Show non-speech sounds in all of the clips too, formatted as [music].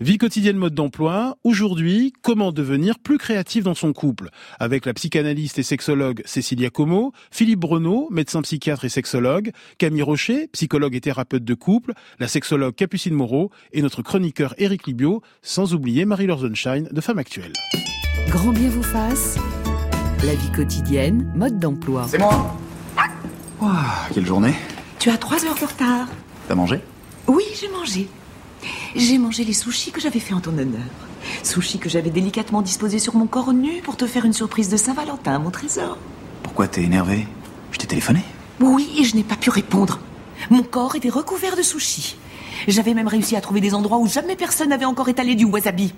Vie quotidienne mode d'emploi. Aujourd'hui, comment devenir plus créatif dans son couple? Avec la psychanalyste et sexologue Cécilia Como, Philippe Breneau, médecin psychiatre et sexologue, Camille Rocher, psychologue et thérapeute de couple, la sexologue Capucine Moreau et notre chroniqueur Éric Libio, sans oublier Marie-Laure Sunshine de Femme Actuelle. Grand bien vous fasse. La vie quotidienne, mode d'emploi. C'est moi Quelle journée Tu as trois heures de retard. T'as mangé? Oui, j'ai mangé. J'ai mangé les sushis que j'avais fait en ton honneur. Sushis que j'avais délicatement disposés sur mon corps nu pour te faire une surprise de Saint-Valentin, mon trésor. Pourquoi t'es énervé? Je t'ai téléphoné Oui, et je n'ai pas pu répondre. Mon corps était recouvert de sushis. J'avais même réussi à trouver des endroits où jamais personne n'avait encore étalé du wasabi.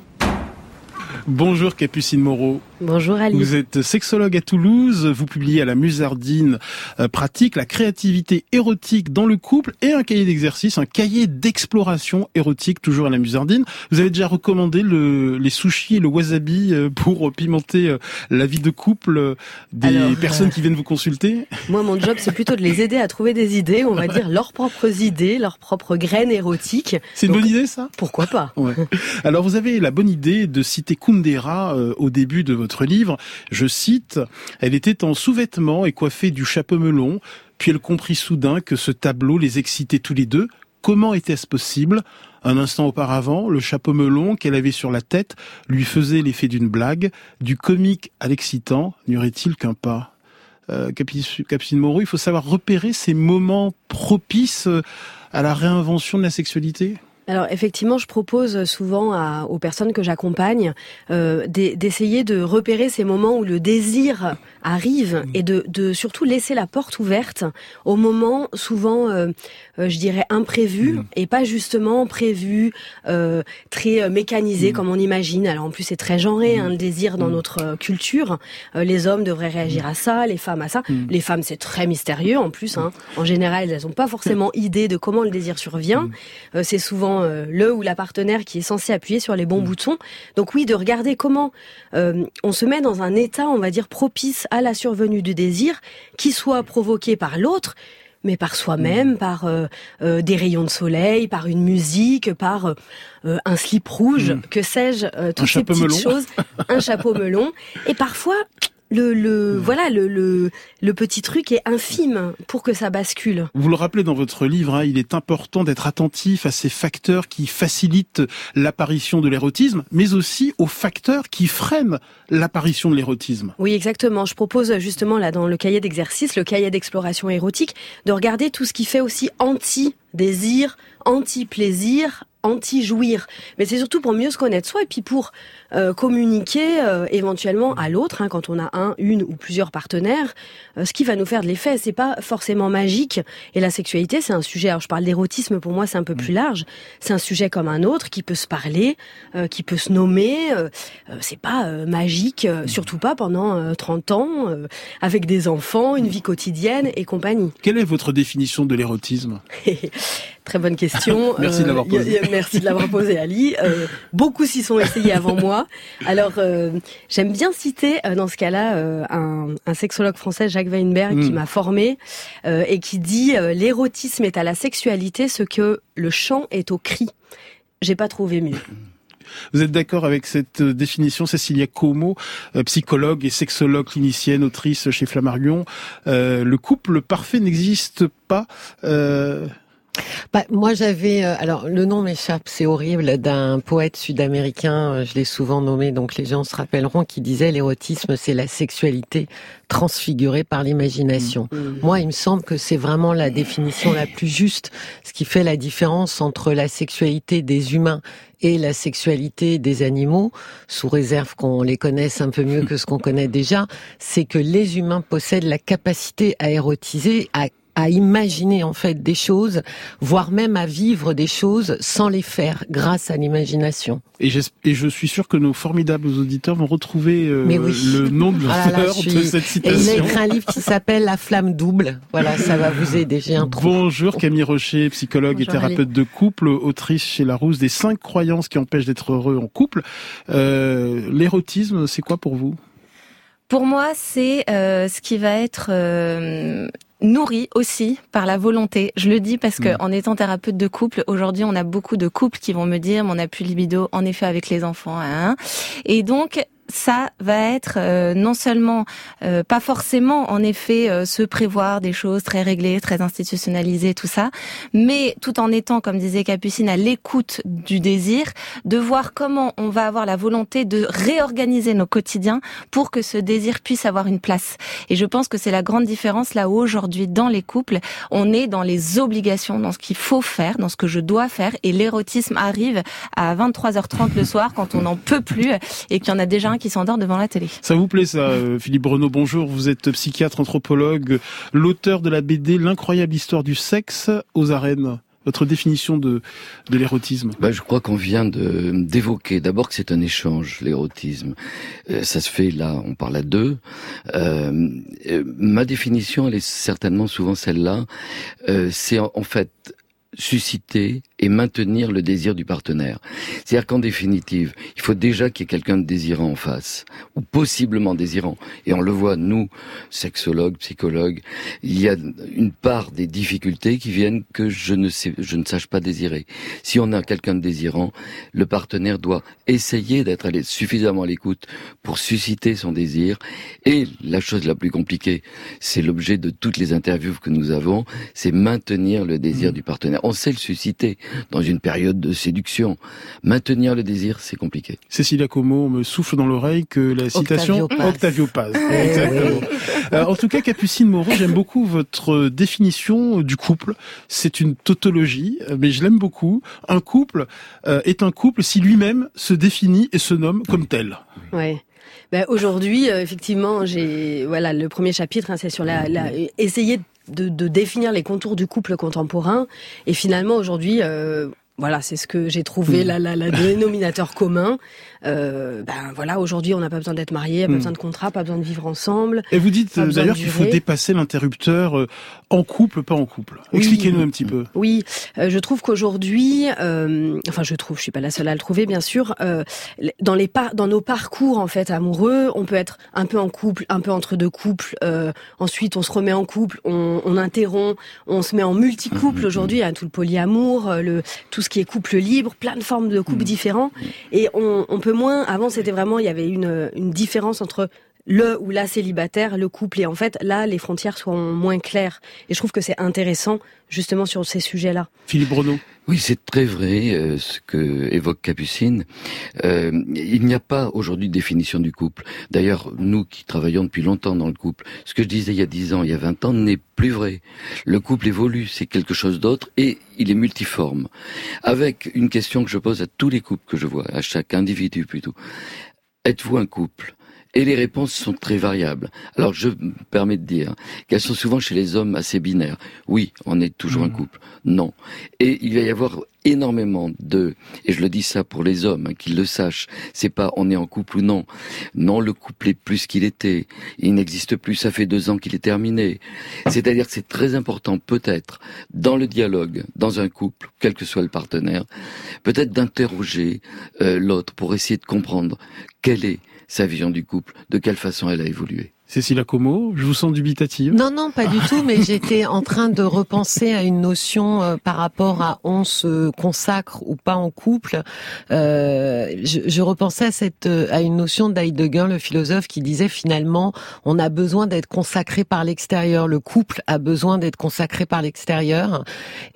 Bonjour Capucine Moreau. Bonjour Ali. Vous êtes sexologue à Toulouse, vous publiez à la Musardine euh, pratique la créativité érotique dans le couple et un cahier d'exercice, un cahier d'exploration érotique toujours à la Musardine. Vous avez déjà recommandé le, les sushis et le wasabi euh, pour pimenter euh, la vie de couple des personnes qui viennent vous consulter? Moi mon job c'est plutôt de les aider à trouver des idées, on va dire [laughs] leurs propres idées, leurs propres graines érotiques. C'est une bonne idée ça? Pourquoi pas? Ouais. Alors vous avez la bonne idée de citer Kundera au début de votre livre. Je cite, elle était en sous-vêtements et coiffée du chapeau melon, puis elle comprit soudain que ce tableau les excitait tous les deux. Comment était-ce possible? Un instant auparavant, le chapeau melon qu'elle avait sur la tête lui faisait l'effet d'une blague. Du comique à l'excitant, n'y aurait-il qu'un pas? Euh, Capucine Moreau, il faut savoir repérer ces moments propices à la réinvention de la sexualité? Alors effectivement, je propose souvent à, aux personnes que j'accompagne euh, d'essayer de repérer ces moments où le désir arrive mmh. et de, de surtout laisser la porte ouverte au moment souvent, euh, euh, je dirais, imprévu mmh. et pas justement prévu, euh, très mécanisé mmh. comme on imagine. Alors en plus c'est très genré, hein, le désir dans notre culture. les hommes devraient réagir à ça, les femmes à ça. Les femmes c'est très mystérieux en plus. Hein. En général, elles n'ont pas forcément idée de comment le désir survient. c'est souvent le ou la partenaire qui est censé appuyer sur les bons boutons. Donc oui, de regarder comment on se met dans un état, on va dire, propice à la survenue du désir, qui soit provoqué par l'autre, mais par soi-même, mm. par euh, euh, des rayons de soleil, par une musique, par euh, un slip rouge, mm. que sais-je, toutes ces petites choses, un chapeau melon, et parfois le, le voilà le, le, le petit truc est infime pour que ça bascule. Vous le rappelez dans votre livre, hein, il est important d'être attentif à ces facteurs qui facilitent l'apparition de l'érotisme, mais aussi aux facteurs qui freinent l'apparition de l'érotisme. Oui, exactement. Je propose justement là dans le cahier d'exercice, le cahier d'exploration érotique, de regarder tout ce qui fait aussi anti désir, anti-plaisir, anti-jouir. Mais c'est surtout pour mieux se connaître soi et puis pour euh, communiquer euh, éventuellement à l'autre, hein, quand on a un, une ou plusieurs partenaires, euh, ce qui va nous faire de l'effet. C'est pas forcément magique. Et la sexualité, c'est un sujet. Alors je parle d'érotisme, pour moi, c'est un peu plus large. C'est un sujet comme un autre qui peut se parler, qui peut se nommer. c'est pas magique, surtout pas pendant 30 ans, avec des enfants, une vie quotidienne et compagnie. Quelle est votre définition de l'érotisme? [laughs] Très bonne question. merci de l'avoir posé. Merci de l'avoir posé, Ali. Euh, beaucoup s'y sont essayés avant moi. Alors, euh, j'aime bien citer euh, dans ce cas-là un, un, sexologue français, Jacques Weinberg, qui hmm. m'a formé et qui dit l'érotisme est à la sexualité ce que le chant est au cri. J'ai pas trouvé mieux. Vous êtes d'accord avec cette définition, Cécilia Como, psychologue et sexologue clinicienne, autrice chez Flammarion. le couple parfait n'existe pas. Bah, moi, j'avais, euh, alors le nom m'échappe, c'est horrible, d'un poète sud-américain, euh, je l'ai souvent nommé, donc les gens se rappelleront, qui disait l'érotisme, c'est la sexualité transfigurée par l'imagination. Mmh. Mmh. Moi, il me semble que c'est vraiment la définition la plus juste, ce qui fait la différence entre la sexualité des humains et la sexualité des animaux, sous réserve qu'on les connaisse un peu mieux que ce qu'on connaît déjà, c'est que les humains possèdent la capacité à érotiser, à à imaginer en fait des choses, voire même à vivre des choses sans les faire grâce à l'imagination. Et, je suis sûr que nos formidables auditeurs vont retrouver euh, le nom de [laughs] ah l'auteur de cette citation. Et il a écrit un livre qui s'appelle La flamme double. Voilà, ça va vous aider. J'ai un trou. Bonjour Camille Rocher, psychologue et thérapeute de couple, autrice chez Larousse des cinq croyances qui empêchent d'être heureux en couple. Euh, l'érotisme, c'est quoi pour vous? Pour moi, c'est euh, ce qui va être nourri aussi par la volonté. Je le dis parce que mm. en étant thérapeute de couple, aujourd'hui, on a beaucoup de couples qui vont me dire, mon appui libido, en effet, avec les enfants. Hein. Et donc, ça va être euh, non seulement euh, pas forcément en effet euh, se prévoir des choses très réglées, très institutionnalisées, tout ça, mais tout en étant, comme disait Capucine, à l'écoute du désir, de voir comment on va avoir la volonté de réorganiser nos quotidiens pour que ce désir puisse avoir une place. Et je pense que c'est la grande différence là où aujourd'hui dans les couples, on est dans les obligations, dans ce qu'il faut faire, dans ce que je dois faire, et l'érotisme arrive à 23h30 le soir quand on n'en peut plus et qu'il y en a déjà un qui s'endort devant la télé. Ça vous plaît ça, euh, Philippe Renaud Bonjour, vous êtes psychiatre, anthropologue, l'auteur de la BD L'incroyable histoire du sexe aux arènes votre définition de, de l'érotisme bah, Je crois qu'on vient de d'évoquer d'abord que c'est un échange, l'érotisme. Euh, ça se fait là, on parle à deux. Euh, euh ma définition, elle est certainement souvent celle-là. Euh, c'est en, fait susciter et maintenir le désir du partenaire. C'est-à-dire qu'en définitive, il faut déjà qu'il y ait quelqu'un de désirant en face, ou possiblement désirant. Et on le voit, nous, sexologues, psychologues, il y a une part des difficultés qui viennent que je ne sais, je ne sache pas désirer. Si on a quelqu'un de désirant, le partenaire doit essayer d'être suffisamment à l'écoute pour susciter son désir. Et la chose la plus compliquée, c'est l'objet de toutes les interviews que nous avons, c'est maintenir le désir mmh. du partenaire. On sait le susciter dans une période de séduction. Maintenir le désir, c'est compliqué. Cécilia Como me souffle dans l'oreille que la citation Octavio Paz. [laughs] Exactement. Euh, en tout cas, Capucine Moreau, j'aime beaucoup votre définition du couple. C'est une tautologie, mais je l'aime beaucoup. Un couple euh, est un couple si lui-même se définit et se nomme comme tel. Ouais. Ben aujourd'hui, euh, effectivement, j'ai voilà le premier chapitre, hein, c'est sur la, la essayer de, de, définir les contours du couple contemporain. Et finalement, aujourd'hui, euh, voilà, c'est ce que j'ai trouvé, hmm. la, la, la dénominateur commun. Euh, ben voilà, aujourd'hui, on n'a pas besoin d'être marié, pas hmm. besoin de contrat, pas besoin de vivre ensemble. Et vous dites d'ailleurs qu'il faut dépasser l'interrupteur euh, en couple, pas en couple. Expliquez-nous un petit peu. Oui, euh, je trouve qu'aujourd'hui, euh, enfin, je trouve, je suis pas la seule à le trouver, bien sûr. Euh, dans les par dans nos parcours en fait amoureux, on peut être un peu en couple, un peu entre deux couples. ensuite, on se remet en couple, on, on interrompt, on se met en multi-couple. Mmh, mmh, aujourd'hui, il y a tout le polyamour, le tout ce qui est couple libre, plein de formes de couples mmh. différents. Et on, on, peut moins. Avant, c'était vraiment, il y avait une, une différence entre le ou la célibataire, le couple. Et en fait, là, les frontières sont moins claires. Et je trouve que c'est intéressant, justement, sur ces sujets-là. Philippe Renaud. Oui, c'est très vrai euh, ce que évoque Capucine. Euh, il n'y a pas aujourd'hui de définition du couple. D'ailleurs, nous qui travaillons depuis longtemps dans le couple, ce que je disais il y a 10 ans, il y a 20 ans, n'est plus vrai. Le couple évolue, c'est quelque chose d'autre et il est multiforme. Avec une question que je pose à tous les couples que je vois, à chaque individu plutôt. Êtes-vous un couple? Et les réponses sont très variables. Alors je me permets de dire qu'elles sont souvent chez les hommes assez binaires. Oui, on est toujours un mmh. couple. Non. Et il va y avoir énormément de, et je le dis ça pour les hommes, hein, qu'ils le sachent, c'est pas on est en couple ou non. Non, le couple est plus qu'il était. Il n'existe plus, ça fait deux ans qu'il est terminé. C'est-à-dire que c'est très important peut-être dans le dialogue, dans un couple, quel que soit le partenaire, peut-être d'interroger euh, l'autre pour essayer de comprendre quelle est sa vision du couple, de quelle façon elle a évolué. Cécile Como, je vous sens dubitative. Non, non, pas du [laughs] tout, mais j'étais en train de repenser à une notion euh, par rapport à on se consacre ou pas en couple. Euh, je, je, repensais à cette euh, à une notion d'Heidegger, le philosophe, qui disait finalement on a besoin d'être consacré par l'extérieur. Le couple a besoin d'être consacré par l'extérieur.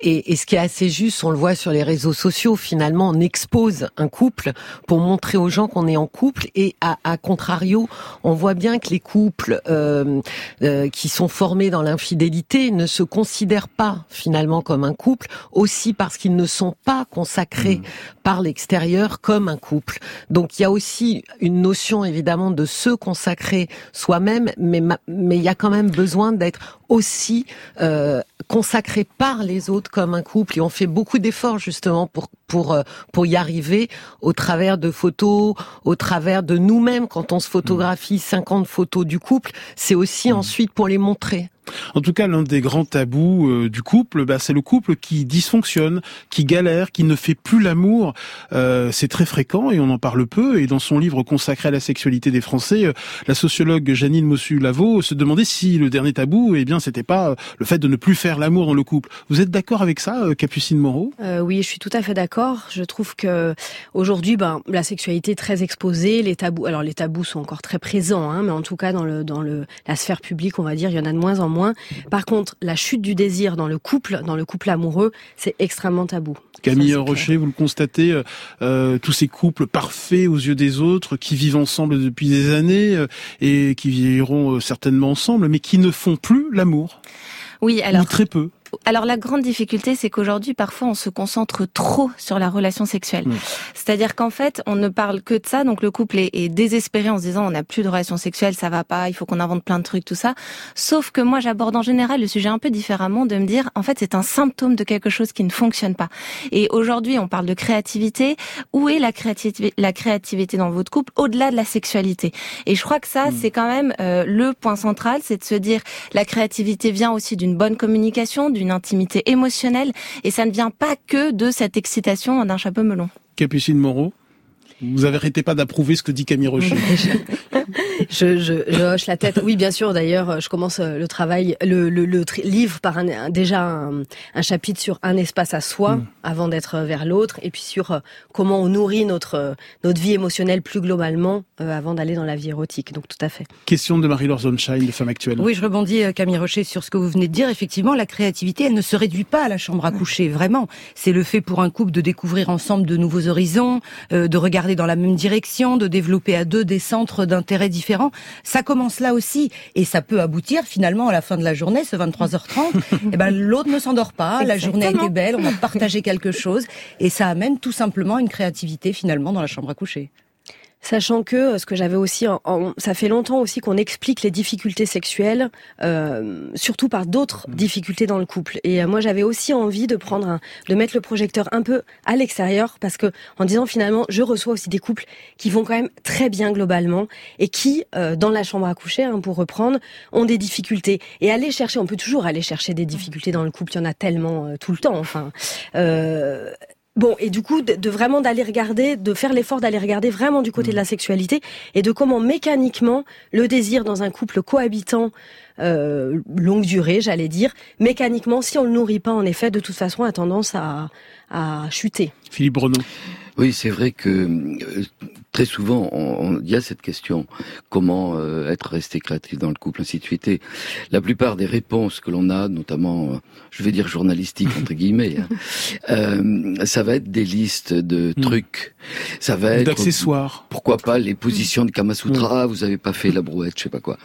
Et, et ce qui est assez juste, on le voit sur les réseaux sociaux. Finalement, on expose un couple pour montrer aux gens qu'on est en couple. Et à, à contrario, on voit bien que les couples euh, euh, qui sont formés dans l'infidélité ne se considèrent pas finalement comme un couple, aussi parce qu'ils ne sont pas consacrés mmh. par l'extérieur comme un couple. Donc il y a aussi une notion évidemment de se consacrer soi-même, mais mais il y a quand même besoin d'être aussi euh, consacré par les autres comme un couple et on fait beaucoup d'efforts justement pour pour euh, pour y arriver au travers de photos, au travers de nous-mêmes quand on se photographie 50 photos du couple, c'est aussi mmh. ensuite pour les montrer. En tout cas, l'un des grands tabous euh, du couple, bah, c'est le couple qui dysfonctionne, qui galère, qui ne fait plus l'amour. Euh, c'est très fréquent et on en parle peu. Et dans son livre consacré à la sexualité des Français, euh, la sociologue Janine Mossu-Lavaux se demandait si le dernier tabou, eh bien, c'était pas le fait de ne plus faire l'amour dans le couple. Vous êtes d'accord avec ça, Capucine Moreau? Oui, je suis tout à fait d'accord. Je trouve que aujourd'hui, ben, la sexualité est très exposée, les tabous. Alors les tabous sont encore très présents, hein, mais en tout cas dans le dans le la sphère publique, on va dire, il y en a de moins en moins moins. Par contre, la chute du désir dans le couple, dans le couple amoureux, c'est extrêmement tabou. Camille Rocher, vous le constatez, euh, euh, tous ces couples parfaits aux yeux des autres, qui vivent ensemble depuis des années euh, et qui vieilliront certainement ensemble, mais qui ne font plus l'amour. Oui, alors. Ou très peu alors la grande difficulté, c'est qu'aujourd'hui, parfois, on se concentre trop sur la relation sexuelle. C'est-à-dire qu'en fait, on ne parle que de ça. Donc le couple est, désespéré en se disant, on n'a plus de relation sexuelle, ça va pas, il faut qu'on invente plein de trucs, tout ça. Sauf que moi, j'aborde en général le sujet un peu différemment, de me dire, en fait, c'est un symptôme de quelque chose qui ne fonctionne pas. Et aujourd'hui, on parle de créativité. Où est la créativité, la créativité dans votre couple au-delà de la sexualité? Et je crois que ça, mm. c'est quand même euh, le point central, c'est de se dire, la créativité vient aussi d'une bonne communication, d'une intimité émotionnelle, et ça ne vient pas que de cette excitation d'un chapeau melon. Capucine Moreau vous arrêtez pas d'approuver ce que dit Camille Rocher. [laughs] je, je, je, hoche la tête. Oui, bien sûr. D'ailleurs, je commence euh, le travail, le, le, le livre par un, déjà un, un, chapitre sur un espace à soi mm. avant d'être vers l'autre, et puis sur euh, comment on nourrit notre euh, notre vie émotionnelle plus globalement avant d'aller dans la vie érotique. Donc tout à fait. Question de Marie-Laure Zonshine, de Femme Actuelle. Oui, je rebondis Camille Rocher sur ce que vous venez de dire. Effectivement, la créativité, elle ne se réduit pas à la chambre à coucher. Vraiment, c'est le fait pour un couple de découvrir ensemble de nouveaux horizons, de regarder dans la même direction, de développer à deux des centres d'intérêt différents. Ça commence là aussi et ça peut aboutir finalement à la fin de la journée, ce 23h30, et [laughs] eh ben l'autre ne s'endort pas, la journée a été belle, on a partagé quelque chose et ça amène tout simplement une créativité finalement dans la chambre à coucher. Sachant que euh, ce que j'avais aussi, ça fait longtemps aussi qu'on explique les difficultés sexuelles, euh, surtout par d'autres mmh. difficultés dans le couple. Et euh, moi, j'avais aussi envie de prendre, un, de mettre le projecteur un peu à l'extérieur, parce que en disant finalement, je reçois aussi des couples qui vont quand même très bien globalement et qui, euh, dans la chambre à coucher, hein, pour reprendre, ont des difficultés. Et aller chercher, on peut toujours aller chercher des difficultés dans le couple. Il y en a tellement tout le temps. Enfin, Bon, et du coup, de, vraiment d'aller regarder, de faire l'effort d'aller regarder vraiment du côté de la mmh. sexualité et de comment mécaniquement le désir dans un couple cohabitant euh, longue durée, j'allais dire, mécaniquement, si on le nourrit pas, en effet, de toute façon, a tendance à, à chuter. Philippe Bruno. Oui, c'est vrai que euh, très souvent, il y a cette question comment euh, être resté créatif dans le couple, ainsi de suite. Et la plupart des réponses que l'on a, notamment, euh, je vais dire journalistiques entre guillemets, hein, [laughs] ça va être des listes de hmm. trucs. Ça va être d'accessoires. Pourquoi pas les positions de Kamasutra hmm. Vous avez pas fait la brouette, je sais pas quoi.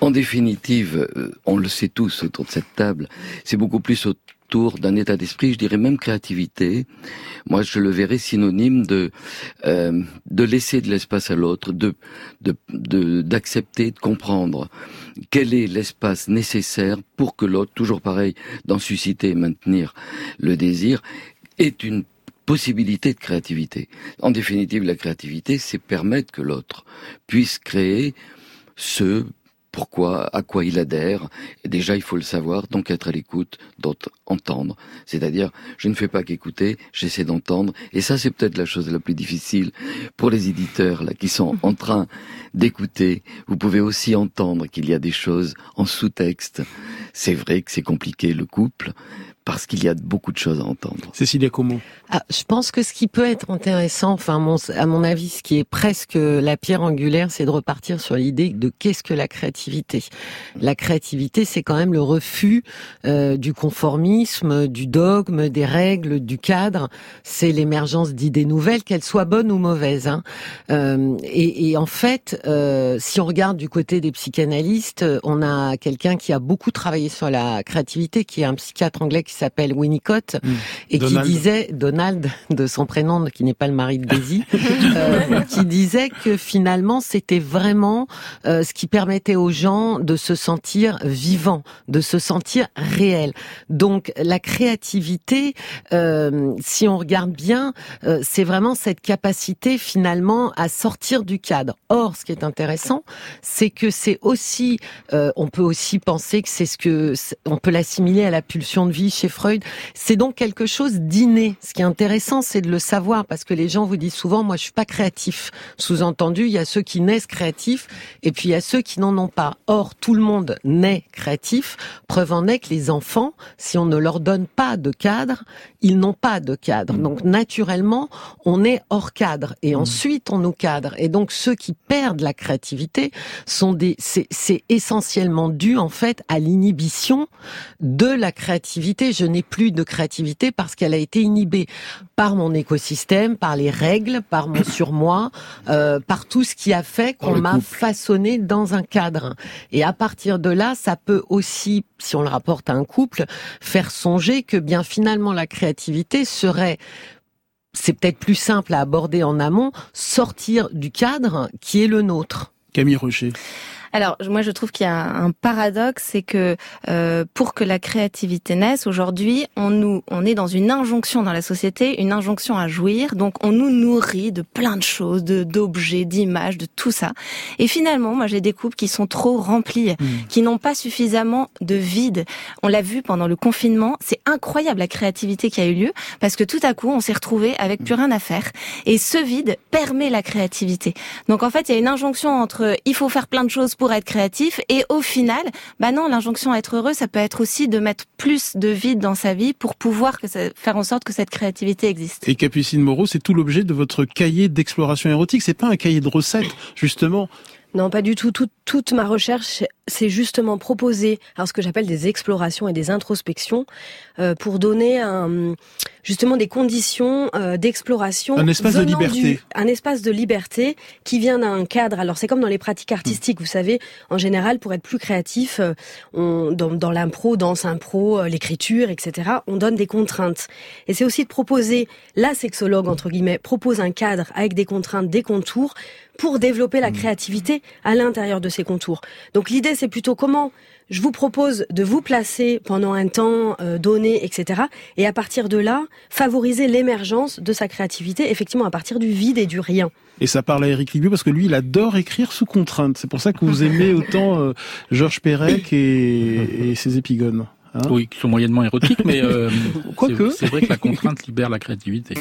En définitive, on le sait tous autour de cette table, c'est beaucoup plus d'un état d'esprit, je dirais même créativité. Moi, je le verrais synonyme de euh, de laisser de l'espace à l'autre, de d'accepter, de, comprendre quel est l'espace nécessaire pour que l'autre, toujours pareil, d'en susciter et maintenir le désir, est une possibilité de créativité. En définitive, la créativité, c'est permettre que l'autre puisse créer ce pourquoi, à quoi il adhère. Déjà, il faut le savoir, donc être à l'écoute, d'autres entendre. C'est-à-dire, je ne fais pas qu'écouter, j'essaie d'entendre. Et ça, c'est peut-être la chose la plus difficile pour les éditeurs là qui sont en train d'écouter. Vous pouvez aussi entendre qu'il y a des choses en sous-texte. C'est vrai que c'est compliqué le couple, parce qu'il y a beaucoup de choses à entendre. Cécilia Como. Ah, je pense que ce qui peut être intéressant, enfin, mon, à mon avis, ce qui est presque la pierre angulaire, c'est de repartir sur l'idée de qu'est-ce que la créativité. La créativité, c'est quand même le refus euh, du conformisme, du dogme, des règles, du cadre. C'est l'émergence d'idées nouvelles, qu'elles soient bonnes ou mauvaises. Hein. Euh, et, et, en fait, euh, si on regarde du côté des psychanalystes, on a quelqu'un qui a beaucoup travaillé travaillé sur la créativité, qui est un psychiatre anglais qui s'appelle Winnicott, mm. et qui disait, Donald, de son prénom, qui n'est pas le mari de Daisy, [laughs] euh, qui disait que finalement, c'était vraiment euh, ce qui permettait aux gens de se sentir vivants, de se sentir réels. Donc, la créativité, euh, si on regarde bien, euh, c'est vraiment cette capacité finalement à sortir du cadre. Or, ce qui est intéressant, c'est que c'est aussi, euh, on peut aussi penser que c'est ce que, on peut l'assimiler à la pulsion de vie chez Freud. C'est donc quelque chose d'inné. Ce qui est intéressant, c'est de le savoir parce que les gens vous disent souvent, moi, je suis pas créatif. Sous-entendu, il y a ceux qui naissent créatifs et puis il y a ceux qui n'en ont pas. Or, tout le monde naît créatif. Preuve en est que les enfants, si on ne leur donne pas de cadre, ils n'ont pas de cadre. Donc, naturellement, on est hors cadre et mmh. ensuite on nous cadre. Et donc, ceux qui perdent la créativité sont des, c'est essentiellement dû en fait à l'inhibition de la créativité. Je n'ai plus de créativité parce qu'elle a été inhibée par mon écosystème, par les règles, par mon [coughs] surmoi, euh, par tout ce qui a fait qu'on m'a façonné dans un cadre. Et à partir de là, ça peut aussi, si on le rapporte à un couple, faire songer que bien finalement la créativité serait c'est peut-être plus simple à aborder en amont, sortir du cadre qui est le nôtre. Camille Rocher. Alors moi je trouve qu'il y a un paradoxe, c'est que euh, pour que la créativité naisse aujourd'hui, on nous on est dans une injonction dans la société, une injonction à jouir. Donc on nous nourrit de plein de choses, de d'objets, d'images, de tout ça. Et finalement, moi j'ai des couples qui sont trop remplis, mmh. qui n'ont pas suffisamment de vide. On l'a vu pendant le confinement, c'est incroyable la créativité qui a eu lieu parce que tout à coup on s'est retrouvé avec plus rien à faire. Et ce vide permet la créativité. Donc en fait il y a une injonction entre il faut faire plein de choses pour être créatif. Et au final, bah non, l'injonction à être heureux, ça peut être aussi de mettre plus de vide dans sa vie pour pouvoir que ça, faire en sorte que cette créativité existe. Et Capucine Moreau, c'est tout l'objet de votre cahier d'exploration érotique. C'est pas un cahier de recettes, justement. Non, pas du tout. toute ma recherche, c'est justement proposer alors ce que j'appelle des explorations et des introspections euh, pour donner un, justement des conditions euh, d'exploration. Un espace de liberté. un espace de liberté qui vient d'un cadre. Alors c'est comme dans les pratiques artistiques, vous savez, en général, pour être plus créatif, euh, on, dans, dans l'impro, danse impro, l'écriture, etc., on donne des contraintes. Et c'est aussi de proposer, la sexologue, entre guillemets, propose un cadre avec des contraintes, des contours, pour développer la mmh. créativité à l'intérieur de ces contours. Donc l'idée, c'est plutôt comment je vous propose de vous placer pendant un temps euh, donné, etc. Et à partir de là, favoriser l'émergence de sa créativité, effectivement, à partir du vide et du rien. Et ça parle à Eric Libieu parce que lui, il adore écrire sous contrainte. C'est pour ça que vous aimez autant euh, Georges Perec et, ses épigones. Hein oui, qui sont moyennement érotiques, mais euh, [laughs] c'est vrai que la contrainte libère la créativité.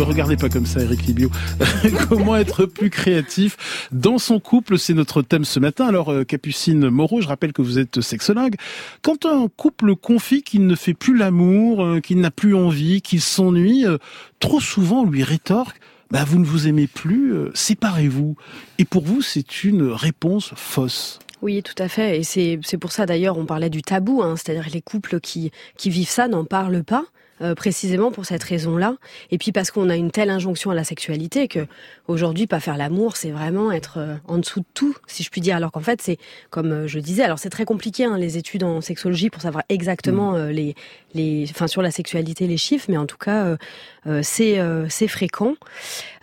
Ne regardez pas comme ça, Eric Libio. [laughs] Comment être plus créatif dans son couple C'est notre thème ce matin. Alors, euh, Capucine Moreau, je rappelle que vous êtes sexologue. Quand un couple confie qu'il ne fait plus l'amour, euh, qu'il n'a plus envie, qu'il s'ennuie, euh, trop souvent on lui rétorque bah, vous ne vous aimez plus, séparez-vous. Et pour vous, c'est une réponse fausse. Oui, tout à fait. Et c'est pour ça d'ailleurs, on parlait du tabou, hein, c'est-à-dire les couples qui, qui vivent ça n'en parlent pas. Euh, précisément pour cette raison-là. Et puis parce qu'on a une telle injonction à la sexualité que aujourd'hui, pas faire l'amour, c'est vraiment être euh, en dessous de tout, si je puis dire. Alors qu'en fait, c'est comme euh, je disais. Alors c'est très compliqué hein, les études en sexologie pour savoir exactement mmh. les les, enfin sur la sexualité, les chiffres, mais en tout cas, c'est c'est fréquent.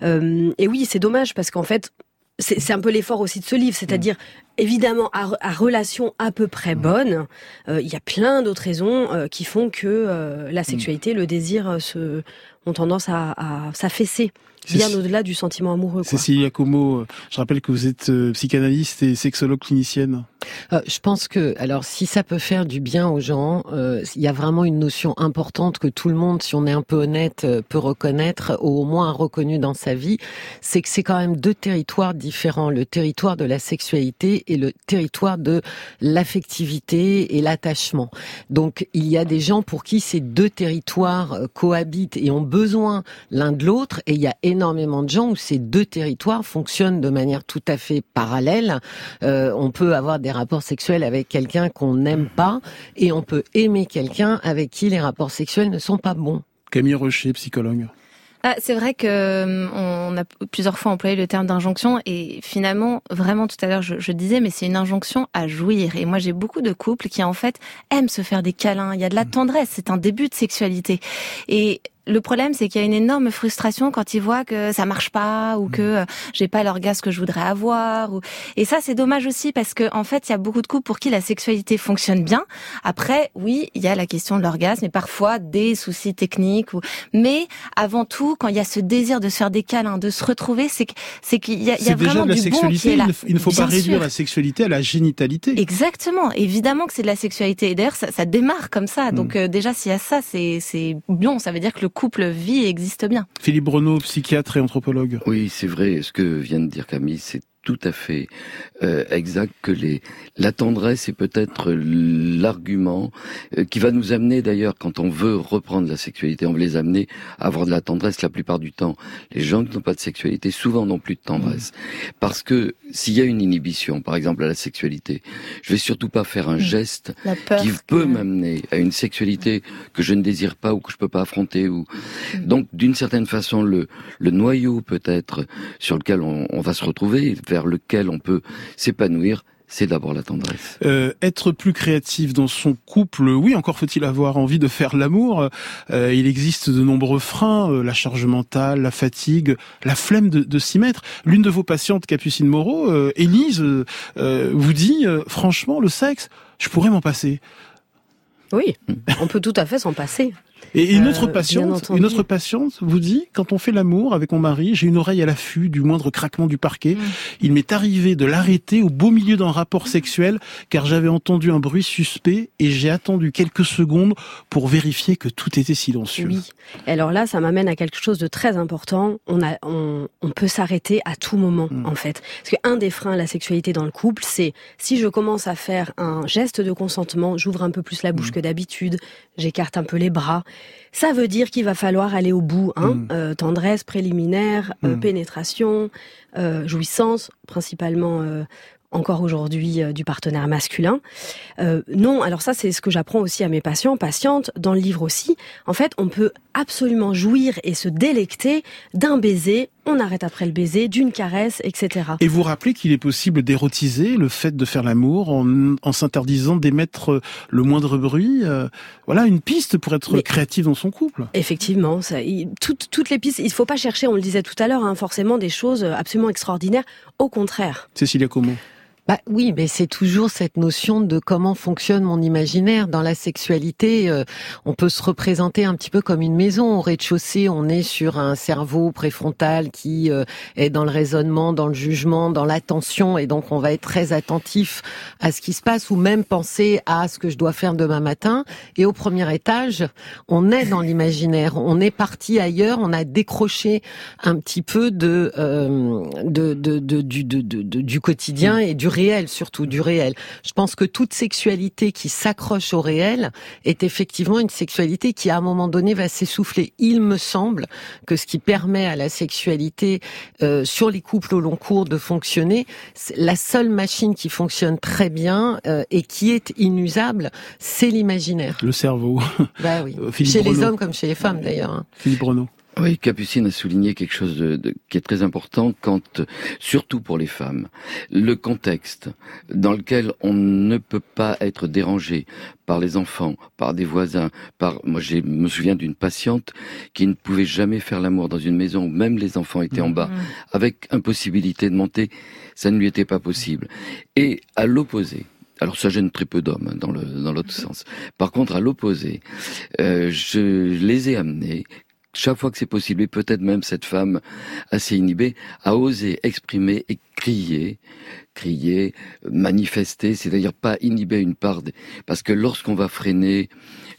et oui, c'est dommage parce qu'en fait, c'est un peu l'effort aussi de ce livre, c'est-à-dire évidemment à, relation à peu près bonne, euh, il y a plein d'autres raisons euh, qui font que euh, la sexualité, le désir se ont tendance à, à s'affaisser bien au-delà du sentiment amoureux. Cécilia Como, je rappelle que vous êtes psychanalyste et sexologue clinicienne. Euh, je pense que, alors, si ça peut faire du bien aux gens, euh, il y a vraiment une notion importante que tout le monde, si on est un peu honnête, euh, peut reconnaître, ou au moins reconnu dans sa vie, c'est que c'est quand même deux territoires différents. Le territoire de la sexualité et le territoire de l'affectivité et l'attachement. Donc, il y a des gens pour qui ces deux territoires cohabitent et ont besoin l'un de l'autre, et il y a énormément de gens où ces deux territoires fonctionnent de manière tout à fait parallèle. on peut avoir des rapports sexuels avec quelqu'un qu'on n'aime pas et on peut aimer quelqu'un avec qui les rapports sexuels ne sont pas bons. Camille Rocher, psychologue. ah, C'est vrai que euh, on a plusieurs fois employé le terme d'injonction et finalement, vraiment tout à l'heure, je, je, disais, mais c'est une injonction à jouir. Et moi, j'ai beaucoup de couples qui en fait aiment se faire des câlins. Il y a de la tendresse. C'est un début de sexualité. Et le problème, c'est qu'il y a une énorme frustration quand ils voient que ça marche pas ou que mm. euh, j'ai pas l'orgasme que je voudrais avoir. Ou... Et ça, c'est dommage aussi parce que en fait, il y a beaucoup de couples pour qui la sexualité fonctionne bien. Après, oui, il y a la question de l'orgasme et parfois des soucis techniques. Ou... Mais avant tout, quand il y a ce désir de se faire des câlins, de se retrouver, c'est c'est qu'il y a, y a vraiment de la du sexualité. bon qui est là. Il ne faut pas réduire sûr. la sexualité à la génitalité. Exactement, évidemment que c'est de la sexualité. Et d'ailleurs, ça, ça démarre comme ça. Donc Mm. euh, déjà, s'il y a ça, c'est c'est bon. Ça veut dire que le couple vit et existe bien. Philippe Bruno, psychiatre et anthropologue. Oui, c'est vrai. Ce que vient de dire Camille, c'est tout à fait euh, exact que les la tendresse est peut-être l'argument euh, qui va nous amener d'ailleurs quand on veut reprendre la sexualité, on veut les amener à avoir de la tendresse la plupart du temps. Les gens qui n'ont pas de sexualité souvent n'ont plus de tendresse parce que s'il y a une inhibition, par exemple à la sexualité, je vais surtout pas faire un geste La peur. qui peut m'amener à une sexualité que je ne désire pas ou que je peux pas affronter ou donc d'une certaine façon le le noyau peut-être sur lequel on, on va se retrouver vers lequel on peut s'épanouir c'est d'abord la tendresse. Euh, être plus créatif dans son couple, oui, encore faut-il avoir envie de faire l'amour. Euh, il existe de nombreux freins, euh, la charge mentale, la fatigue, la flemme de, de s'y mettre. L'une de vos patientes, Capucine Moreau, euh, Élise, euh, euh, vous dit, euh, franchement, le sexe, je pourrais m'en passer. Oui, on peut tout à fait s'en passer. Et une Euh, autre patiente, une autre patiente vous dit, quand on fait l'amour avec mon mari, j'ai une oreille à l'affût du moindre craquement du parquet. Mm. Il m'est arrivé de l'arrêter au beau milieu d'un rapport sexuel, car j'avais entendu un bruit suspect et j'ai attendu quelques secondes pour vérifier que tout était silencieux. Oui. Et alors là, ça m'amène à quelque chose de très important. On a, on, on peut s'arrêter à tout moment, Mm. en fait. Parce qu'un des freins à la sexualité dans le couple, c'est si je commence à faire un geste de consentement, j'ouvre un peu plus la Mm. bouche que d'habitude, j'écarte un peu les bras. Ça veut dire qu'il va falloir aller au bout, hein. Mm. Euh, tendresse préliminaire, euh, Mm. pénétration, euh, jouissance, principalement. encore aujourd'hui euh, du partenaire masculin. Euh, non, alors ça c'est ce que j'apprends aussi à mes patients, patientes, dans le livre aussi. En fait, on peut absolument jouir et se délecter d'un baiser, on arrête après le baiser, d'une caresse, etc. Et vous rappelez qu'il est possible d'érotiser le fait de faire l'amour en, en s'interdisant d'émettre le moindre bruit. euh, voilà une piste pour être Mais- créatif dans son couple. Effectivement, ça, il- toutes, toutes les pistes, il faut pas chercher, on le disait tout à l'heure, hein, forcément des choses absolument extraordinaires. Au contraire. Cécilia Como. Bah oui, mais c'est toujours cette notion de comment fonctionne mon imaginaire. Dans la sexualité, euh, on peut se représenter un petit peu comme une maison. Au rez-de-chaussée, on est sur un cerveau préfrontal qui euh, est dans le raisonnement, dans le jugement, dans l'attention, et donc on va être très attentif à ce qui se passe, ou même penser à ce que je dois faire demain matin. Et au premier étage, on est dans l'imaginaire. On est parti ailleurs. On a décroché un petit peu de, euh, de, de, de- du, de- de- de- du quotidien et du réel, surtout du réel. Je pense que toute sexualité qui s'accroche au réel est effectivement une sexualité qui, à un moment donné, va s'essouffler. Il me semble que ce qui permet à la sexualité euh, sur les couples au long cours de fonctionner, c'est la seule machine qui fonctionne très bien euh, et qui est inusable, c'est l'imaginaire. Le cerveau. Bah oui. [laughs] Chez les hommes comme chez les femmes d'ailleurs. hein. Philippe Renaud. Oui, Capucine a souligné quelque chose de, de- qui est très important quand, surtout pour les femmes, le contexte dans lequel on ne peut pas être dérangé par les enfants, par des voisins, par, moi je me souviens d'une patiente qui ne pouvait jamais faire l'amour dans une maison où même les enfants étaient en bas, avec impossibilité de monter, ça ne lui était pas possible. Et à l'opposé, alors ça gêne très peu d'hommes hein, dans le dans l'autre sens. Par contre, à l'opposé, euh, je les ai amenés chaque fois que c'est possible, et peut-être même cette femme assez inhibée, à oser exprimer et crier, crier, manifester, c'est-à-dire pas inhiber une part, parce que lorsqu'on va freiner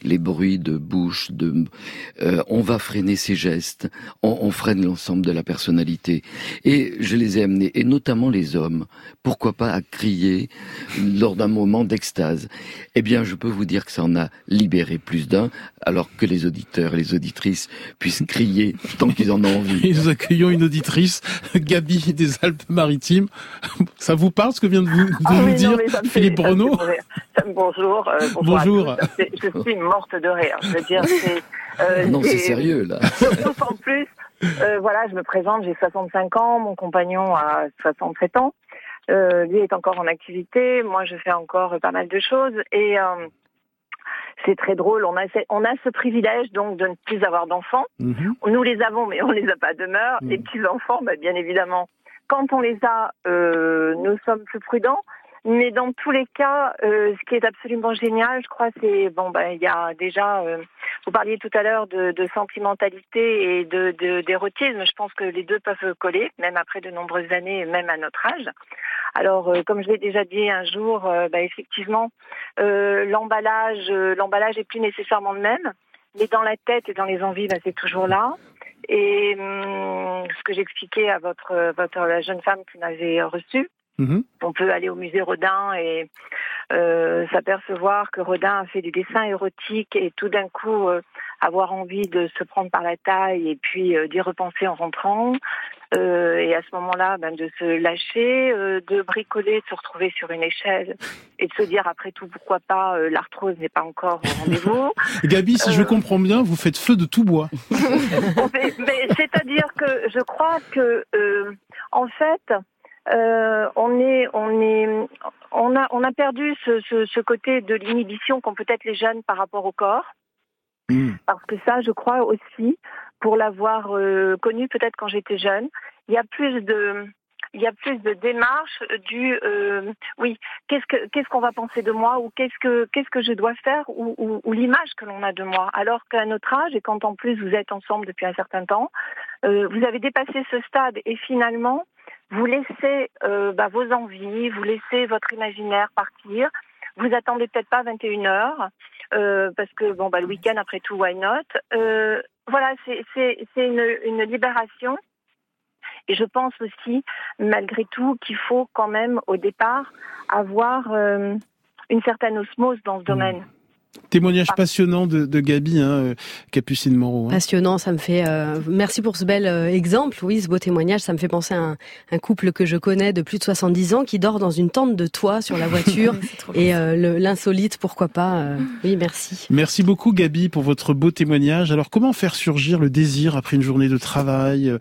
les bruits de bouche, de, euh, on va freiner ses gestes, on, on freine l'ensemble de la personnalité. Et je les ai amenés, et notamment les hommes, pourquoi pas à crier lors d'un moment d'extase. Eh bien, je peux vous dire que ça en a libéré plus d'un, alors que les auditeurs et les auditrices puissent crier tant qu'ils en ont envie. Et nous accueillons une auditrice, Gabi des Alpes-Maritimes. Ça vous parle ce que vient de vous, de Ah nous oui, non, dire Philippe me- Bonjour. euh, bonjour. Je suis morte de rire. Je veux dire, c'est. euh, [laughs] Non, c'est sérieux, là. [laughs] D'autant plus, Euh, voilà, je me présente, j'ai 65 ans, mon compagnon a 67 ans. Euh, lui est encore en activité, moi je fais encore pas mal de choses et c'est très drôle. On a, on a ce privilège donc de ne plus avoir d'enfants. Mhm. Nous les avons, mais on les a pas demeure. Les petits enfants, bah, bien évidemment, quand on les a, nous sommes plus prudents. Mais dans tous les cas, euh, ce qui est absolument génial, je crois, c'est bon, ben il y a déjà. Euh, vous parliez tout à l'heure de, de, sentimentalité et de d'érotisme. Je pense que les deux peuvent coller, même après de nombreuses années, même à notre âge. Alors, euh, comme je l'ai déjà dit un jour, ben, effectivement, l'emballage, l'emballage est plus nécessairement le même, mais dans la tête et dans les envies, ben, c'est toujours là. Et hum, ce que j'expliquais à votre, votre la jeune femme qui m'avait reçu, Mhm. On peut aller au musée Rodin et euh, s'apercevoir que Rodin a fait des dessins érotiques et tout d'un coup euh, avoir envie de se prendre par la taille et puis euh, d'y repenser en rentrant. et à ce moment-là, ben, de se lâcher, de bricoler, de se retrouver sur une échelle et de se dire après tout pourquoi pas l'arthrose n'est pas encore au rendez-vous. [laughs] Gabi, si je comprends bien, vous faites feu de tout bois. [laughs] C'est-à-dire que je crois que en fait, euh, on est, on est, on a, on a perdu ce, ce, côté de l'inhibition qu'ont peut-être les jeunes par rapport au corps. Hmm. Parce que ça, je crois aussi, pour l'avoir euh, connu peut-être quand j'étais jeune, il y a plus de, il y a plus de démarches du euh, oui qu'est-ce que qu'est-ce qu'on va penser de moi ou qu'est-ce que qu'est-ce que je dois faire ou, ou, ou l'image que l'on a de moi alors qu'à notre âge et quand en plus vous êtes ensemble depuis un certain temps euh, vous avez dépassé ce stade et finalement vous laissez euh, bah, vos envies, vous laissez votre imaginaire partir. Vous attendez peut-être pas 21 heures euh, parce que bon bah le week-end après tout why not? Euh, voilà, c'est une, une libération. Et je pense aussi, malgré tout, qu'il faut quand même au départ avoir euh, une certaine osmose dans ce domaine. Témoignage passionnant de, de Gabi, hein, euh, Capucine Moreau. Hein. Passionnant, ça me fait. Euh, merci pour ce bel euh, exemple, oui, ce beau témoignage. Ça me fait penser à un, un, couple que je connais de plus de 70 ans qui dort dans une tente de toit sur la voiture [laughs] et l'insolite, pourquoi pas. oui, merci. Merci beaucoup, Gabi, pour votre beau témoignage. Alors, comment faire surgir le désir après une journée de travail,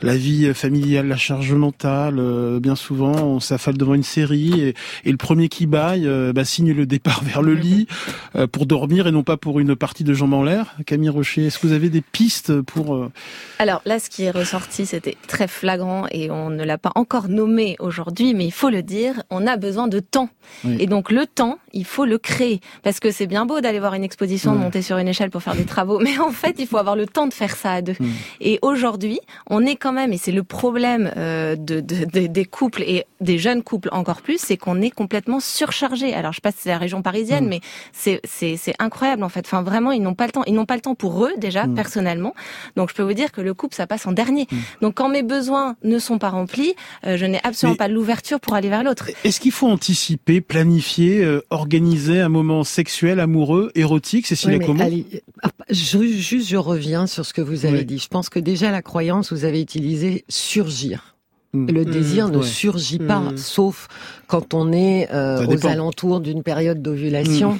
la vie familiale, la charge mentale Bien souvent, on s'affale devant une série et, et, le premier qui baille bah, signe le départ vers le lit [laughs] pour dormir et non pas pour une partie de jambes en l'air. Camille Rocher, est-ce que vous avez des pistes pour... Euh, Alors là, ce qui est ressorti, c'était très flagrant et on ne l'a pas encore nommé aujourd'hui, mais il faut le dire, on a besoin de temps. Et donc le temps, il faut le créer. Parce que c'est bien beau d'aller voir une exposition, de monter sur une échelle pour faire des travaux, mais en fait, il faut avoir le temps de faire ça à deux. Et aujourd'hui, on est quand même, et c'est le problème euh, de, des couples et des jeunes couples encore plus, c'est qu'on est complètement surchargé. Alors je sais pas si c'est la région parisienne, mais c'est c'est incroyable en fait. Enfin vraiment, ils n'ont pas le temps. Ils n'ont pas le temps pour eux déjà mm. personnellement. Donc je peux vous dire que le couple ça passe en dernier. Mm. Donc quand mes besoins ne sont pas remplis, euh, je n'ai absolument pas l'ouverture pour aller vers l'autre. Est-ce qu'il faut anticiper, planifier, euh, organiser un moment sexuel, amoureux, érotique, C'est oui, comment ah, Juste, je reviens sur ce que vous avez dit. Je pense que déjà la croyance, vous avez utilisé surgir. Mm. Le désir ne surgit pas, sauf quand on est euh, aux alentours d'une période d'ovulation mm.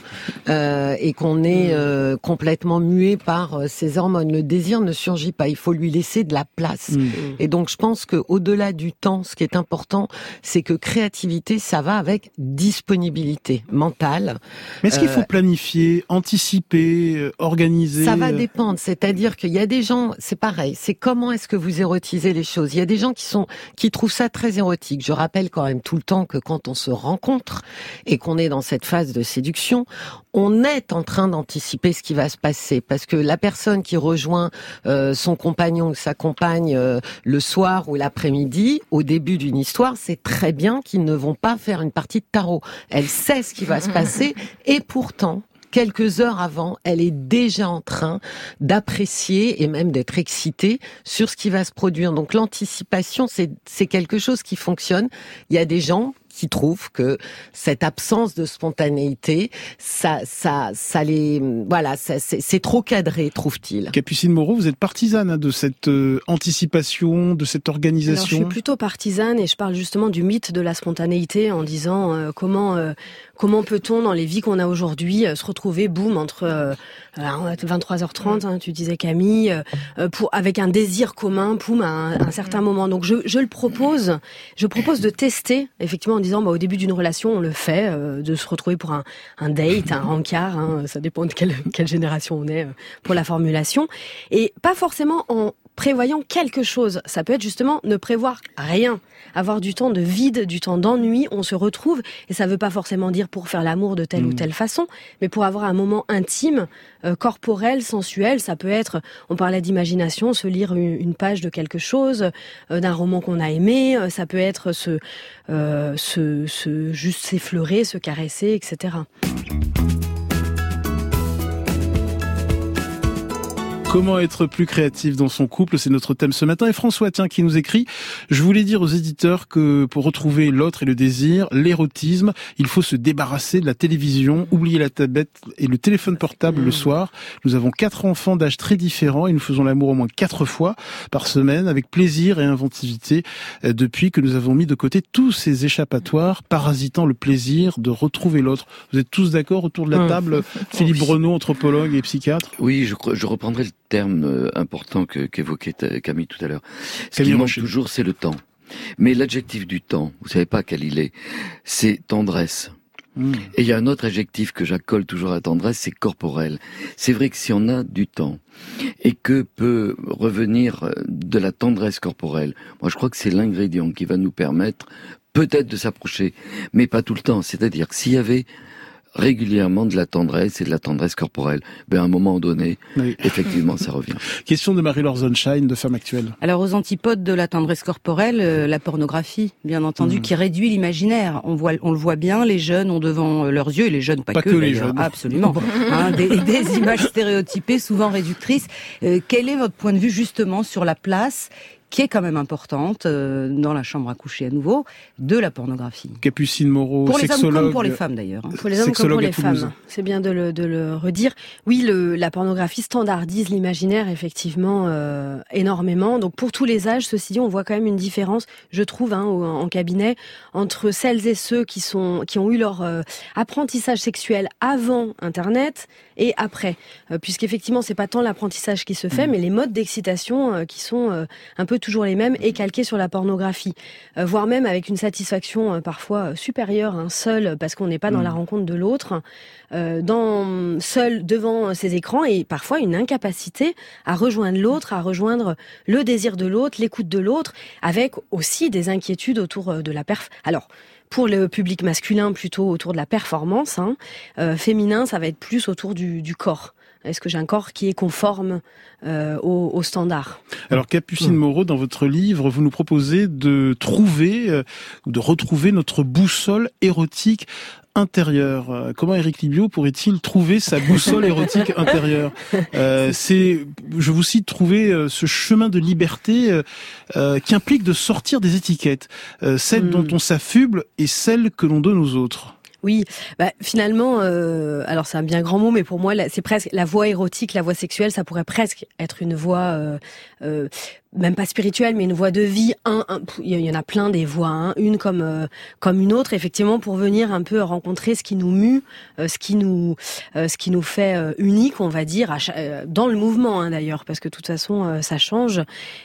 euh, et qu'on est mm. euh, complètement muet par euh, ces hormones. Le désir ne surgit pas, il faut lui laisser de la place. Mm. Et donc je pense que au-delà du temps, ce qui est important, c'est que créativité, ça va avec disponibilité mentale. Mais est-ce qu'il faut planifier, anticiper, organiser Ça va dépendre. C'est-à-dire qu'il y a des gens, c'est pareil. C'est comment est-ce que vous érotisez les choses? Il y a des gens qui sont qui trouvent ça très érotique. Je rappelle quand même tout le temps que quand on se rencontre et qu'on est dans cette phase de séduction, on est en train d'anticiper ce qui va se passer parce que la personne qui rejoint euh, son compagnon ou sa compagne euh, le soir ou l'après-midi, au début d'une histoire, c'est très bien qu'ils ne vont pas faire une partie de tarot. Elle sait ce qui va se [laughs] passer et pourtant, quelques heures avant, elle est déjà en train d'apprécier et même d'être excitée sur ce qui va se produire. Donc l'anticipation, c'est quelque chose qui fonctionne. Il y a des gens qui trouvent que cette absence de spontanéité, ça, ça, ça les, voilà, c'est trop cadré, trouve-t-il. Capucine Moreau, vous êtes partisane hein, de cette euh, anticipation, de cette organisation. je suis plutôt partisane et je parle justement du mythe de la spontanéité en disant euh, comment, euh, comment peut-on dans les vies qu'on a aujourd'hui se retrouver boum entre 23h30, hein, tu disais Camille, pour avec un désir commun, boum à un, certain moment. Donc je, je, le propose, je propose de tester effectivement en disant bah, au début d'une relation on le fait, de se retrouver pour un, un date, un rencard, hein, ça dépend de quelle, quelle génération on est pour la formulation, et pas forcément en prévoyant quelque chose. Ça peut être justement ne prévoir rien, avoir du temps de vide, du temps d'ennui, on se retrouve, et ça ne veut pas forcément dire pour faire l'amour de telle ou mm. telle façon, mais pour avoir un moment intime, euh, corporel, sensuel, ça peut être, on parlait d'imagination, se lire une, page de quelque chose, euh, d'un roman qu'on a aimé, euh, ça peut être se, se, se juste s'effleurer, se caresser, etc. Comment être plus créatif dans son couple C'est notre thème ce matin. Et François, tiens, qui nous écrit, je voulais dire aux éditeurs que pour retrouver l'autre et le désir, l'érotisme, il faut se débarrasser de la télévision, oublier la tablette et le téléphone portable le soir. Nous avons quatre enfants d'âge très différents et nous faisons l'amour au moins quatre fois par semaine avec plaisir et inventivité euh, depuis que nous avons mis de côté tous ces échappatoires parasitant le plaisir de retrouver l'autre. Vous êtes tous d'accord autour de la table, [laughs] Philippe Brenaud, anthropologue et psychiatre? Oui, je, je reprendrai le terme euh, important qu'évoquait Camille tout à l'heure. Ce qui manque toujours, c'est le temps. Mais l'adjectif du temps, vous savez pas quel il est, c'est tendresse. Hmm. Et il y a un autre adjectif que j'accole toujours à tendresse, c'est corporel. C'est vrai que si on a du temps et que peut revenir euh, de la tendresse corporelle, moi je crois que c'est l'ingrédient qui va nous permettre peut-être de s'approcher, mais pas tout le temps. C'est-à-dire que s'il y avait régulièrement de la tendresse et de la tendresse corporelle. Ben, à un moment donné, effectivement, ça revient. [laughs] Question de Marie-Laure Zonshine de Femme Actuelle. Alors, aux antipodes de la tendresse corporelle, euh, la pornographie, bien entendu, mm. qui réduit l'imaginaire. On voit, on le voit bien, les jeunes ont devant leurs yeux, et les jeunes, pas, pas que, les jeunes. absolument, hein, des, [laughs] des, images stéréotypées, souvent réductrices. Euh, quel est votre point de vue justement sur la place qui est quand même importante euh, dans la chambre à coucher à nouveau, de la pornographie. Capucine Moreau, pour les hommes comme pour les femmes d'ailleurs. Hein. Pour les hommes comme pour les femmes. C'est bien de le, de le redire. Oui, le, la pornographie standardise l'imaginaire effectivement euh, énormément. Donc pour tous les âges, ceci dit, on voit quand même une différence, je trouve, hein, en cabinet, entre celles et ceux qui sont qui ont eu leur euh, apprentissage sexuel avant Internet et après, euh, puisqu'effectivement c'est pas tant l'apprentissage qui se fait, mmh. mais les modes d'excitation qui sont un peu toujours les mêmes et calqués sur la pornographie, euh, voire même avec une satisfaction euh, parfois euh, supérieure, un seul parce qu'on n'est pas dans la mm. rencontre de l'autre, dans seul devant ses écrans et parfois une incapacité à rejoindre l'autre, à rejoindre le désir de l'autre, l'écoute de l'autre, avec aussi des inquiétudes autour de la perf. Alors pour le public masculin plutôt autour de la performance, hein, féminin ça va être plus autour du corps. Est-ce que j'ai un corps qui est conforme euh, aux, standards? Alors Capucine hmm. Moreau, dans votre livre, vous nous proposez de trouver, euh, de retrouver notre boussole érotique intérieure. Euh, comment Eric Libio pourrait-il trouver sa boussole [laughs] érotique intérieure? C'est, je vous cite, trouver ce chemin de liberté qui implique de sortir des étiquettes, celles dont hmm. on s'affuble et celles que l'on donne aux autres. Oui, bah, finalement, euh, alors c'est un bien grand mot, mais pour moi, c'est presque la voix érotique, la voix sexuelle, ça pourrait presque être une voix euh, euh, même pas spirituelle, mais une voie de vie. Un, il y en a plein des voies, hein, une comme euh, comme une autre, effectivement, pour venir un peu rencontrer ce qui nous mue, euh, ce qui nous euh, ce qui nous fait unique, on va dire, dans le mouvement hein, d'ailleurs, parce que de toute façon ça change.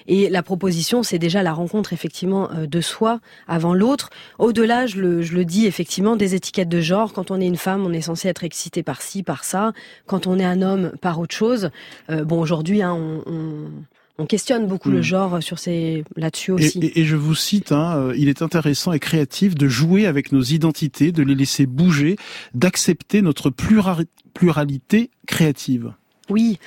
Et la proposition, c'est déjà la rencontre effectivement de soi avant l'autre. Au-delà, je le, je le dis effectivement, des étiquettes de genre. Quand on est une femme, on est censé être excité par ci, par ça. Quand on est un homme, par autre chose. bon, aujourd'hui, hein, on, on on questionne beaucoup le hmm. genre sur ces là-dessus aussi. Et, je vous cite, hein, euh, il est intéressant et créatif de jouer avec nos identités, de les laisser bouger, d'accepter notre pluralité créative. Oui.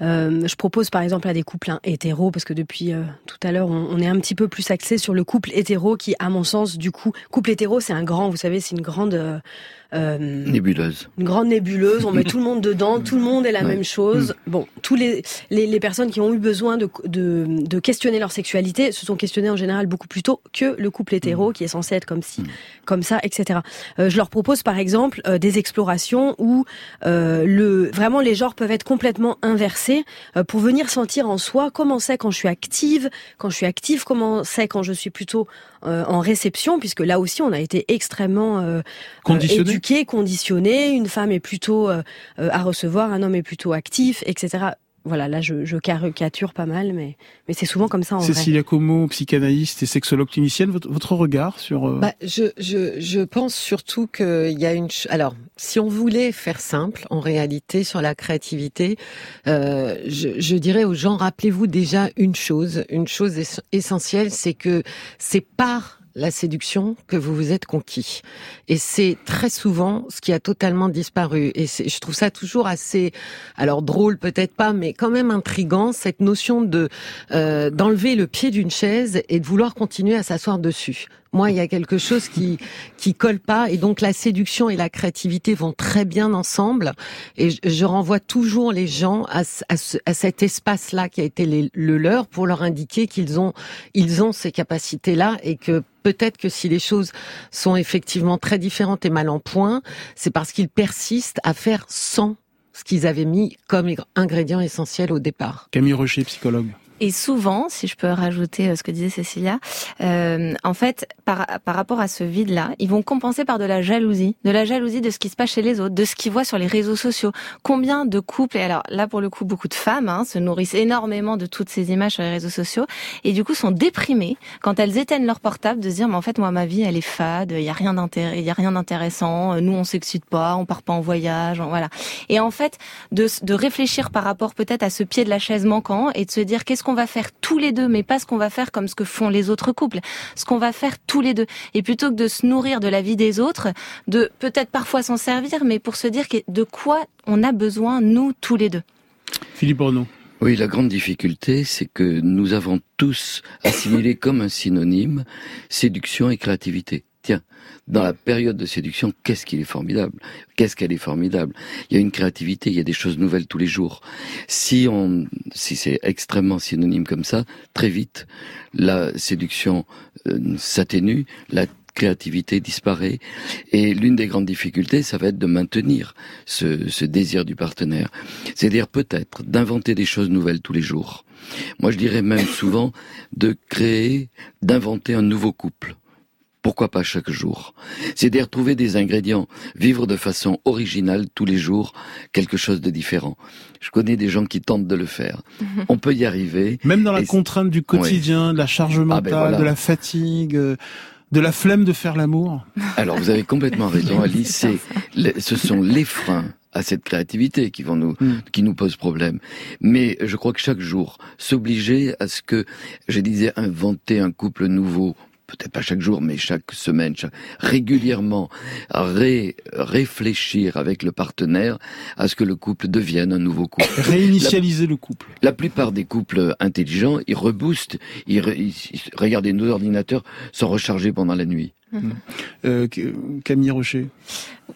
Euh, je propose par exemple à des couples hein, hétéros, parce que depuis euh, tout à l'heure, on, est un petit peu plus axé sur le couple hétéro, qui, à mon sens, du coup, couple hétéro, c'est un grand, vous savez, c'est une grande euh, nébuleuse. Une grande nébuleuse, on met tout le monde dedans, tout le monde est la même chose. Mm. Bon, tous les, les, les, personnes qui ont eu besoin de, de, de, questionner leur sexualité se sont questionnées en général beaucoup plus tôt que le couple hétéro mm. qui est censé être comme si, mm. comme ça, etc. Euh, je leur propose par exemple euh, des explorations où euh, le, vraiment les genres peuvent être complètement inversés euh, pour venir sentir en soi comment c'est quand je suis active, quand je suis active, comment c'est quand je suis plutôt en réception, puisque là aussi on a été extrêmement conditionné éduqué, conditionné. Une femme est plutôt à recevoir, un homme est plutôt actif, etc voilà, là je, je, caricature pas mal, mais, mais c'est souvent comme ça en Cécilia Como, psychanalyste et sexologue tunisienne, votre, votre regard sur... Euh, bah, je, je, je pense surtout qu'il y a une... Alors, si on voulait faire simple, en réalité, sur la créativité, euh, je, je dirais aux gens, rappelez-vous déjà une chose, une chose essentielle, c'est que c'est par la séduction que vous vous êtes conquis. Et c'est très souvent ce qui a totalement disparu. Et je trouve ça toujours assez, alors drôle peut-être pas, mais quand même intrigant cette notion de euh, d'enlever le pied d'une chaise et de vouloir continuer à s'asseoir dessus. Moi, il y a quelque chose qui qui colle pas, et donc la séduction et la créativité vont très bien ensemble. Et je, renvoie toujours les gens à, à, cet espace-là qui a été le leur pour leur indiquer qu'ils ont ils ont ces capacités-là et que peut-être que si les choses sont effectivement très différentes et mal en point, c'est parce qu'ils persistent à faire sans ce qu'ils avaient mis comme ingrédient essentiel au départ. Camille Rocher, psychologue. Et souvent, si je peux rajouter euh, ce que disait Cécilia, euh, en fait, par, par rapport à ce vide-là, ils vont compenser par de la jalousie, de la jalousie de ce qui se passe chez les autres, de ce qu'ils voient sur les réseaux sociaux. Combien de couples, et alors là pour le coup, beaucoup de femmes hein, se nourrissent énormément de toutes ces images sur les réseaux sociaux, et du coup sont déprimées quand elles éteignent leur portable de se dire, mais en fait moi ma vie elle est fade, il y a rien d'intéressant, d'intéressant, nous on s'excite pas, on part pas en voyage, voilà. Et en fait, de, de réfléchir par rapport peut-être à ce pied de la chaise manquant et de se dire qu'est-ce qu'on va faire tous les deux, mais pas ce qu'on va faire comme ce que font les autres couples, ce qu'on va faire tous les deux. Et plutôt que de se nourrir de la vie des autres, de peut-être parfois s'en servir, mais pour se dire de quoi on a besoin, nous, tous les deux. Philippe Renaud. Oui, la grande difficulté, c'est que nous avons tous assimilé comme un synonyme séduction et créativité. Tiens, dans la période de séduction, qu'est-ce qu'il est formidable? Qu'est-ce qu'elle est formidable? Il y a une créativité, il y a des choses nouvelles tous les jours. Si on, si c'est extrêmement synonyme comme ça, très vite, la séduction euh, s'atténue, la créativité disparaît. Et l'une des grandes difficultés, ça va être de maintenir ce, ce désir du partenaire. C'est-à-dire peut-être d'inventer des choses nouvelles tous les jours. Moi, je dirais même souvent de créer, d'inventer un nouveau couple pourquoi pas chaque jour? C'est-à-dire trouver des ingrédients, vivre de façon originale tous les jours quelque chose de différent. Je connais des gens qui tentent de le faire. Mhm. On peut y arriver. Même dans la contrainte du quotidien, de la charge ah, ben mentale, de la fatigue, euh, de la flemme de faire l'amour. Alors vous avez complètement [laughs] raison, Alice. ce sont les freins à cette créativité qui vont nous mm. qui nous pose problème. Mais je crois que chaque jour s'obliger à ce que je disais inventer un couple nouveau peut-être pas chaque jour, mais chaque semaine, régulièrement, réfléchir avec le partenaire à ce que le couple devienne un nouveau couple. [laughs] Réinitialiser le couple. La plupart des couples intelligents, ils reboostent, ils, regardez, nos ordinateurs sont rechargés pendant la nuit. Euh, Camille Rocher.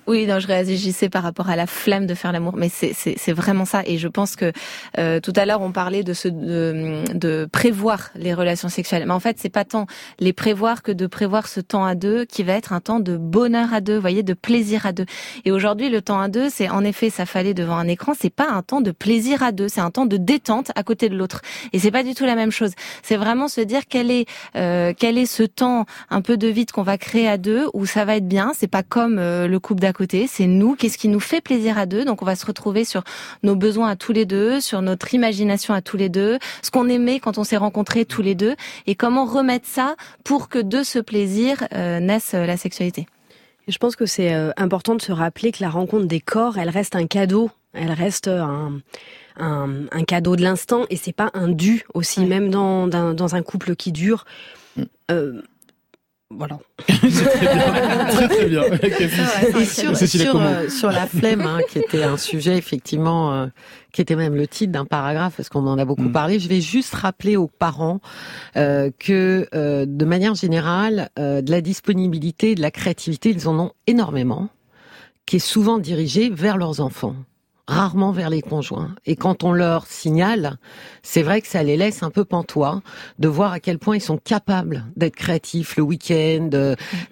Oui, non, je réagissais par rapport à la flemme de faire l'amour, mais c'est vraiment ça. Et je pense que euh, tout à l'heure on parlait de, ce, de, de prévoir les relations sexuelles, mais en fait c'est pas tant les prévoir que de prévoir ce temps à deux qui va être un temps de bonheur à deux, vous voyez, de plaisir à deux. Et aujourd'hui le temps à deux, c'est en effet ça fallait devant un écran, c'est pas un temps de plaisir à deux, c'est un temps de détente à côté de l'autre. Et c'est pas du tout la même chose. C'est vraiment se dire quel est euh, quel est ce temps un peu de vide qu'on va créer à deux où ça va être bien. C'est pas comme euh, le couple d'à côté, c'est nous. Qu'est-ce qui nous fait plaisir à deux? Donc on va se retrouver sur nos besoins à tous les deux, sur notre imagination à tous les deux, ce qu'on aimait quand on s'est rencontrés tous les deux, et comment remettre ça pour que de ce plaisir euh, naisse euh, la sexualité. Je pense que c'est important de se rappeler que la rencontre des corps, elle reste un cadeau, elle reste un, un, cadeau de l'instant et c'est pas un dû aussi, même dans, dans, un couple qui dure. Mm. Voilà. [laughs] très, très bien. Et sur, sur, euh, sur, la flemme, hein, qui était un sujet effectivement, euh, qui était même le titre d'un paragraphe, parce qu'on en a beaucoup mm. parlé, je vais juste rappeler aux parents euh, que de manière générale, de la disponibilité, de la créativité, ils en ont énormément, qui est souvent dirigée vers leurs enfants. Rarement vers les conjoints. Et quand on leur signale, c'est vrai que ça les laisse un peu pantois de voir à quel point ils sont capables d'être créatifs le week-end,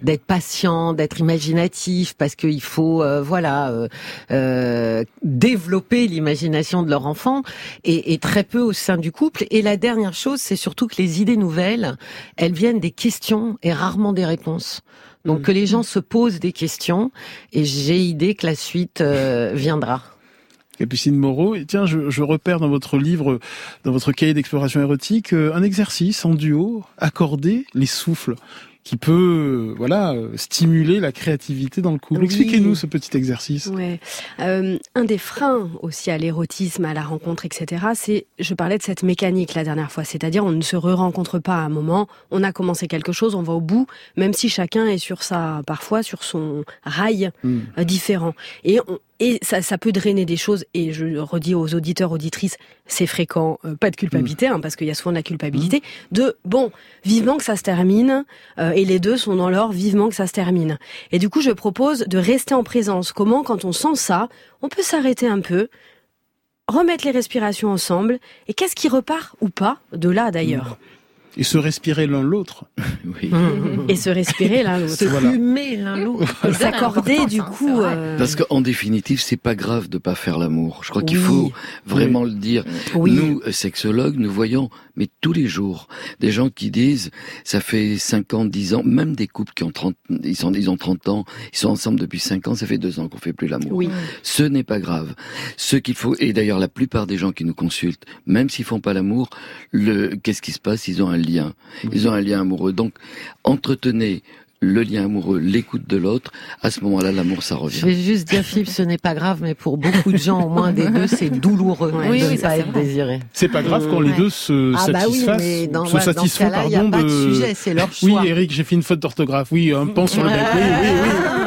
d'être patients, d'être imaginatifs, parce qu'il faut, euh, voilà, euh, euh, développer l'imagination de leur enfant, et, et très peu au sein du couple. Et la dernière chose, c'est surtout que les idées nouvelles, elles viennent des questions et rarement des réponses. Donc que les gens se posent des questions, et j'ai idée que la suite viendra. Capucine Moreau. Et tiens, je, je, repère dans votre livre, dans votre cahier d'exploration érotique, euh, un exercice en duo, accorder les souffles qui peut voilà stimuler la créativité dans le couple. Expliquez-nous ce petit exercice. Ouais. Euh, un des freins aussi à l'érotisme, à la rencontre, etc. C'est, je parlais de cette mécanique la dernière fois, c'est-à-dire on ne se re-rencontre pas à un moment, on a commencé quelque chose, on va au bout, même si chacun est sur sa, parfois sur son rail hmm. euh, différent. Et on, et ça, ça, peut drainer des choses. Et je redis aux auditeurs, auditrices, c'est fréquent, euh, pas de culpabilité, hein, parce qu'il y a souvent de la culpabilité, de bon, vivement que ça se termine, euh, et les deux sont dans l'or, vivement que ça se termine. Et du coup, je propose de rester en présence. Comment, quand on sent ça, on peut s'arrêter un peu, remettre les respirations ensemble, et qu'est-ce qui repart ou pas de là d'ailleurs? Et se respirer l'un l'autre. [laughs] oui. Et se respirer l'un l'autre. Se fumer l'un l'autre. S'accorder du coup. Euh... Parce qu'en définitive, c'est pas grave de pas faire l'amour. Je crois qu'il faut vraiment le dire. Nous, sexologues, nous voyons, mais tous les jours, des gens qui disent, ça fait 5 ans, 10 ans, même des couples qui ont 30, ils, sont, ils ont 30 ans, ils sont ensemble depuis 5 ans, ça fait 2 ans qu'on fait plus l'amour. Oui. Ce n'est pas grave. Ce qu'il faut, et d'ailleurs la plupart des gens qui nous consultent, même s'ils font pas l'amour, le, qu'est-ce qui se passe? Ils ont un lien. Ils ont un lien amoureux. Donc, entretenez le lien amoureux, l'écoute de l'autre, à ce moment-là, l'amour, ça revient. Je vais juste dire, Philippe, ce n'est pas grave, mais pour beaucoup de gens, au moins des deux, c'est douloureux oui, de ne pas être désiré. C'est pas grave quand les deux se ah bah oui, mais dans, se satisfont, pardon, y a pas de... sujet, c'est leur choix. Oui, Eric, j'ai fait une faute d'orthographe. Oui, un pan sur le bec. Oui, oui, oui.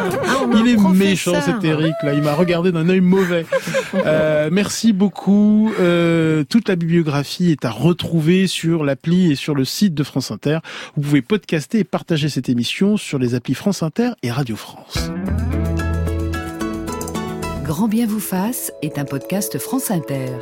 Il est méchant cet Eric là, il m'a regardé d'un œil mauvais. Euh, merci beaucoup. Euh, toute la bibliographie est à retrouver sur l'appli et sur le site de France Inter. Vous pouvez podcaster et partager cette émission sur les applis France Inter et Radio France. Grand bien vous fasse est un podcast France Inter.